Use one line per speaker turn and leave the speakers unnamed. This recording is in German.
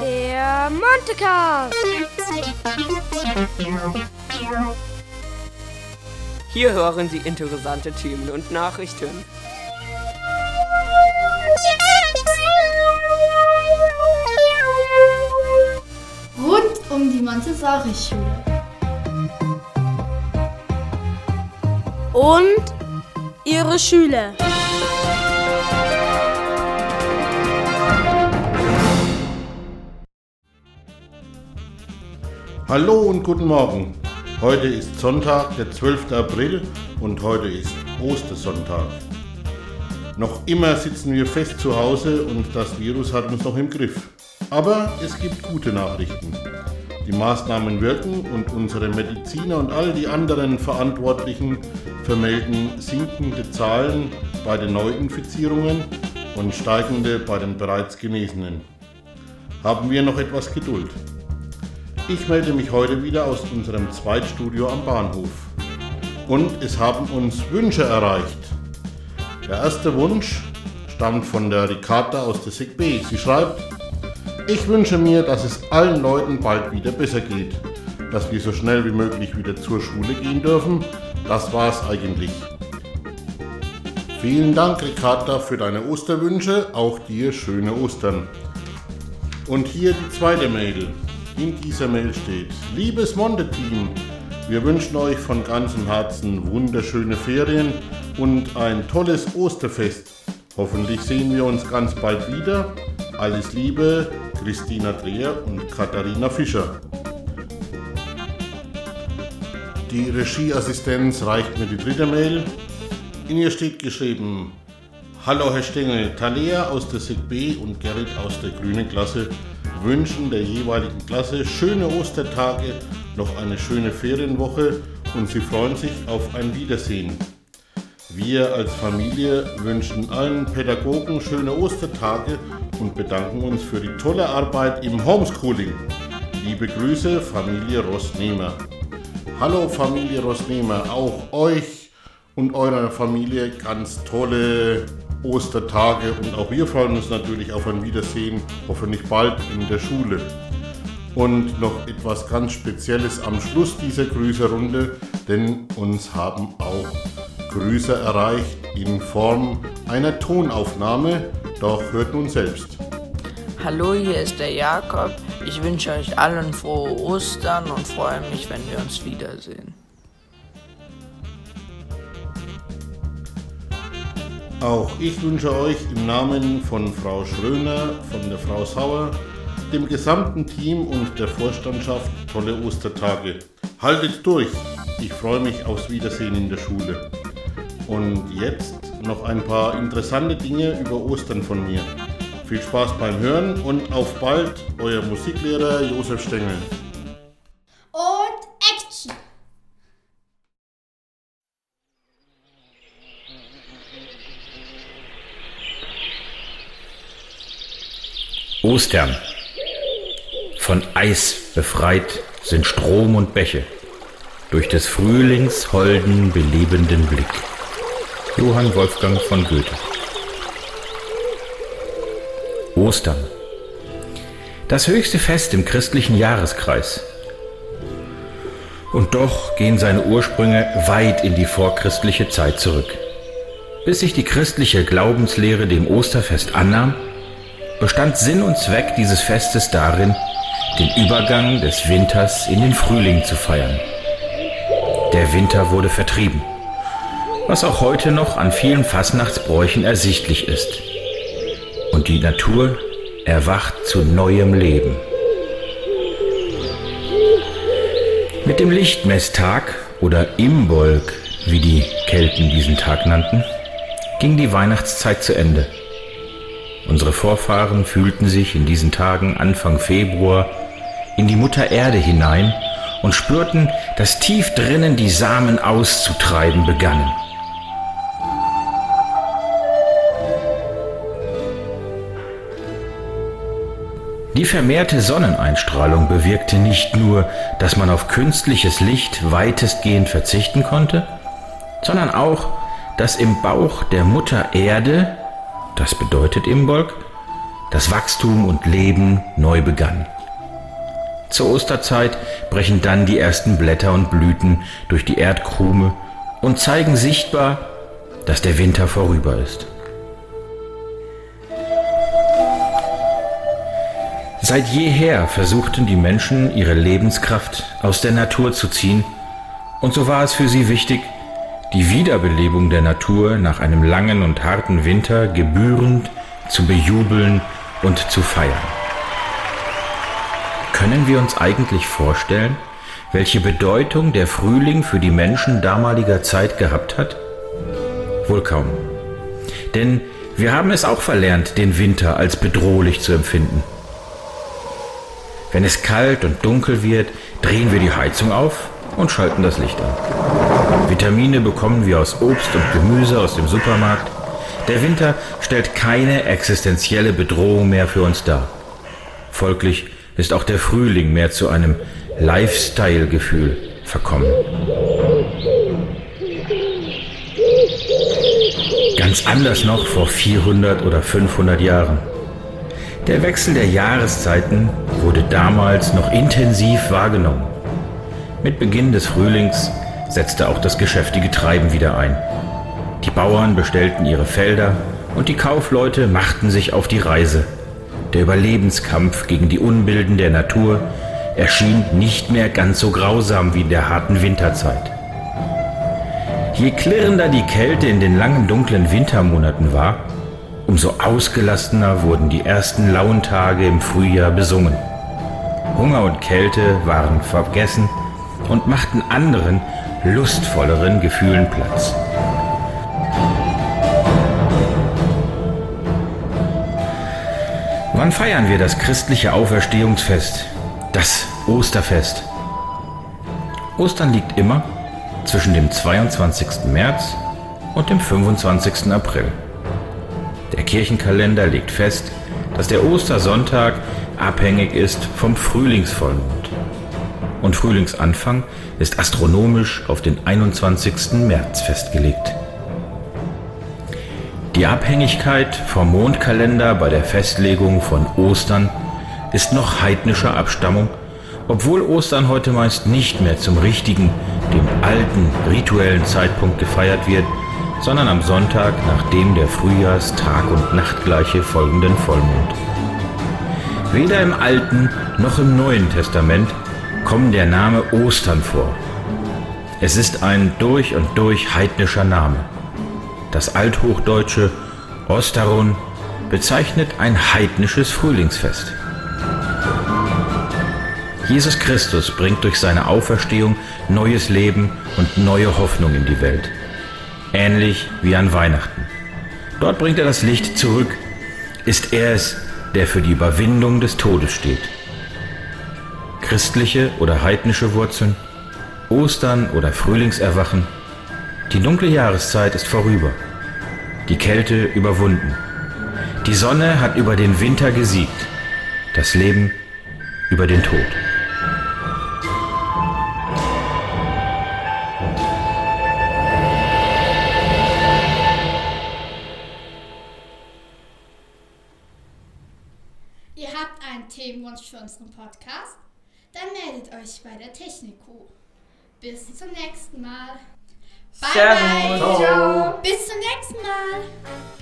Der Montecast.
Hier hören Sie interessante Themen und Nachrichten.
Rund um die Montessori-Schule.
Und ihre Schüler.
Hallo und guten Morgen. Heute ist Sonntag, der 12. April und heute ist Ostersonntag. Noch immer sitzen wir fest zu Hause und das Virus hat uns noch im Griff. Aber es gibt gute Nachrichten. Die Maßnahmen wirken und unsere Mediziner und all die anderen Verantwortlichen vermelden sinkende Zahlen bei den Neuinfizierungen und steigende bei den bereits Genesenen. Haben wir noch etwas Geduld. Ich melde mich heute wieder aus unserem Zweitstudio am Bahnhof. Und es haben uns Wünsche erreicht. Der erste Wunsch stammt von der Ricarda aus der SIG B. Sie schreibt, ich wünsche mir, dass es allen Leuten bald wieder besser geht, dass wir so schnell wie möglich wieder zur Schule gehen dürfen. Das war's eigentlich. Vielen Dank, Ricarda, für deine Osterwünsche. Auch dir schöne Ostern. Und hier die zweite Mail. In dieser Mail steht, liebes Monde-Team, wir wünschen euch von ganzem Herzen wunderschöne Ferien und ein tolles Osterfest. Hoffentlich sehen wir uns ganz bald wieder. Alles Liebe, Christina Dreher und Katharina Fischer. Die Regieassistenz reicht mir die dritte Mail. In ihr steht geschrieben, Hallo Herr Stengel, Talea aus der SIG B und Gerrit aus der grünen Klasse wünschen der jeweiligen Klasse schöne Ostertage, noch eine schöne Ferienwoche und sie freuen sich auf ein Wiedersehen. Wir als Familie wünschen allen Pädagogen schöne Ostertage und bedanken uns für die tolle Arbeit im Homeschooling. Liebe Grüße, Familie Rossnehmer. Hallo Familie Rossnehmer, auch euch und eurer Familie ganz tolle Ostertage und auch wir freuen uns natürlich auf ein Wiedersehen, hoffentlich bald in der Schule. Und noch etwas ganz Spezielles am Schluss dieser Grüßerunde, denn uns haben auch Grüße erreicht in Form einer Tonaufnahme, doch hört nun selbst.
Hallo, hier ist der Jakob. Ich wünsche euch allen frohe Ostern und freue mich, wenn wir uns wiedersehen.
Auch ich wünsche euch im Namen von Frau Schröner, von der Frau Sauer, dem gesamten Team und der Vorstandschaft tolle Ostertage. Haltet durch! Ich freue mich aufs Wiedersehen in der Schule. Und jetzt noch ein paar interessante Dinge über Ostern von mir. Viel Spaß beim Hören und auf bald, euer Musiklehrer Josef Stengel.
Ostern. Von Eis befreit sind Strom und Bäche, durch des Frühlings holden, belebenden Blick. Johann Wolfgang von Goethe. Ostern. Das höchste Fest im christlichen Jahreskreis. Und doch gehen seine Ursprünge weit in die vorchristliche Zeit zurück. Bis sich die christliche Glaubenslehre dem Osterfest annahm, bestand Sinn und Zweck dieses Festes darin, den Übergang des Winters in den Frühling zu feiern. Der Winter wurde vertrieben, was auch heute noch an vielen Fastnachtsbräuchen ersichtlich ist. Und die Natur erwacht zu neuem Leben. Mit dem Lichtmesstag oder Imbolg, wie die Kelten diesen Tag nannten, ging die Weihnachtszeit zu Ende. Unsere Vorfahren fühlten sich in diesen Tagen Anfang Februar in die Mutter Erde hinein und spürten, dass tief drinnen die Samen auszutreiben begannen. Die vermehrte Sonneneinstrahlung bewirkte nicht nur, dass man auf künstliches Licht weitestgehend verzichten konnte, sondern auch, dass im Bauch der Mutter Erde, das bedeutet Imbolg, das Wachstum und Leben neu begann. Zur Osterzeit brechen dann die ersten Blätter und Blüten durch die Erdkrume und zeigen sichtbar, dass der Winter vorüber ist. Seit jeher versuchten die Menschen ihre Lebenskraft aus der Natur zu ziehen, und so war es für sie wichtig, die Wiederbelebung der Natur nach einem langen und harten Winter gebührend zu bejubeln und zu feiern. Können wir uns eigentlich vorstellen, welche Bedeutung der Frühling für die Menschen damaliger Zeit gehabt hat? Wohl kaum. Denn wir haben es auch verlernt, den Winter als bedrohlich zu empfinden. Wenn es kalt und dunkel wird, drehen wir die Heizung auf und schalten das Licht an. Vitamine bekommen wir aus Obst und Gemüse aus dem Supermarkt. Der Winter stellt keine existenzielle Bedrohung mehr für uns dar. Folglich ist auch der Frühling mehr zu einem Lifestyle-Gefühl verkommen. Ganz anders noch vor 400 oder 500 Jahren. Der Wechsel der Jahreszeiten wurde damals noch intensiv wahrgenommen. Mit Beginn des Frühlings setzte auch das geschäftige Treiben wieder ein. Die Bauern bestellten ihre Felder und die Kaufleute machten sich auf die Reise. Der Überlebenskampf gegen die Unbilden der Natur erschien nicht mehr ganz so grausam wie in der harten Winterzeit. Je klirrender die Kälte in den langen dunklen Wintermonaten war, umso ausgelassener wurden die ersten lauen Tage im Frühjahr besungen. Hunger und Kälte waren vergessen und machten anderen, lustvolleren Gefühlen Platz. Wann feiern wir das christliche Auferstehungsfest, das Osterfest? Ostern liegt immer zwischen dem 22. März und dem 25. April. Der Kirchenkalender legt fest, dass der Ostersonntag abhängig ist vom Frühlingsvollmond. Und Frühlingsanfang ist astronomisch auf den 21. März festgelegt. Die Abhängigkeit vom Mondkalender bei der Festlegung von Ostern ist noch heidnischer Abstammung, obwohl Ostern heute meist nicht mehr zum richtigen, dem alten rituellen Zeitpunkt gefeiert wird, sondern am Sonntag nach dem der Frühjahrs-Tag- und Nachtgleiche folgenden Vollmond. Weder im Alten noch im Neuen Testament kommt der Name Ostern vor. Es ist ein durch und durch heidnischer Name. Das althochdeutsche Osterun bezeichnet ein heidnisches Frühlingsfest. Jesus Christus bringt durch seine Auferstehung neues Leben und neue Hoffnung in die Welt ähnlich wie an Weihnachten. Dort bringt er das Licht zurück, ist er es, der für die Überwindung des Todes steht. Christliche oder heidnische Wurzeln, Ostern oder Frühlingserwachen, die dunkle Jahreszeit ist vorüber, die Kälte überwunden, die Sonne hat über den Winter gesiegt, das Leben über den Tod.
Themenwunsch für unseren Podcast? Euch bei der Technik-Kuh. Bis zum nächsten Mal.
Bye, bye.
Ciao. Bis zum nächsten Mal.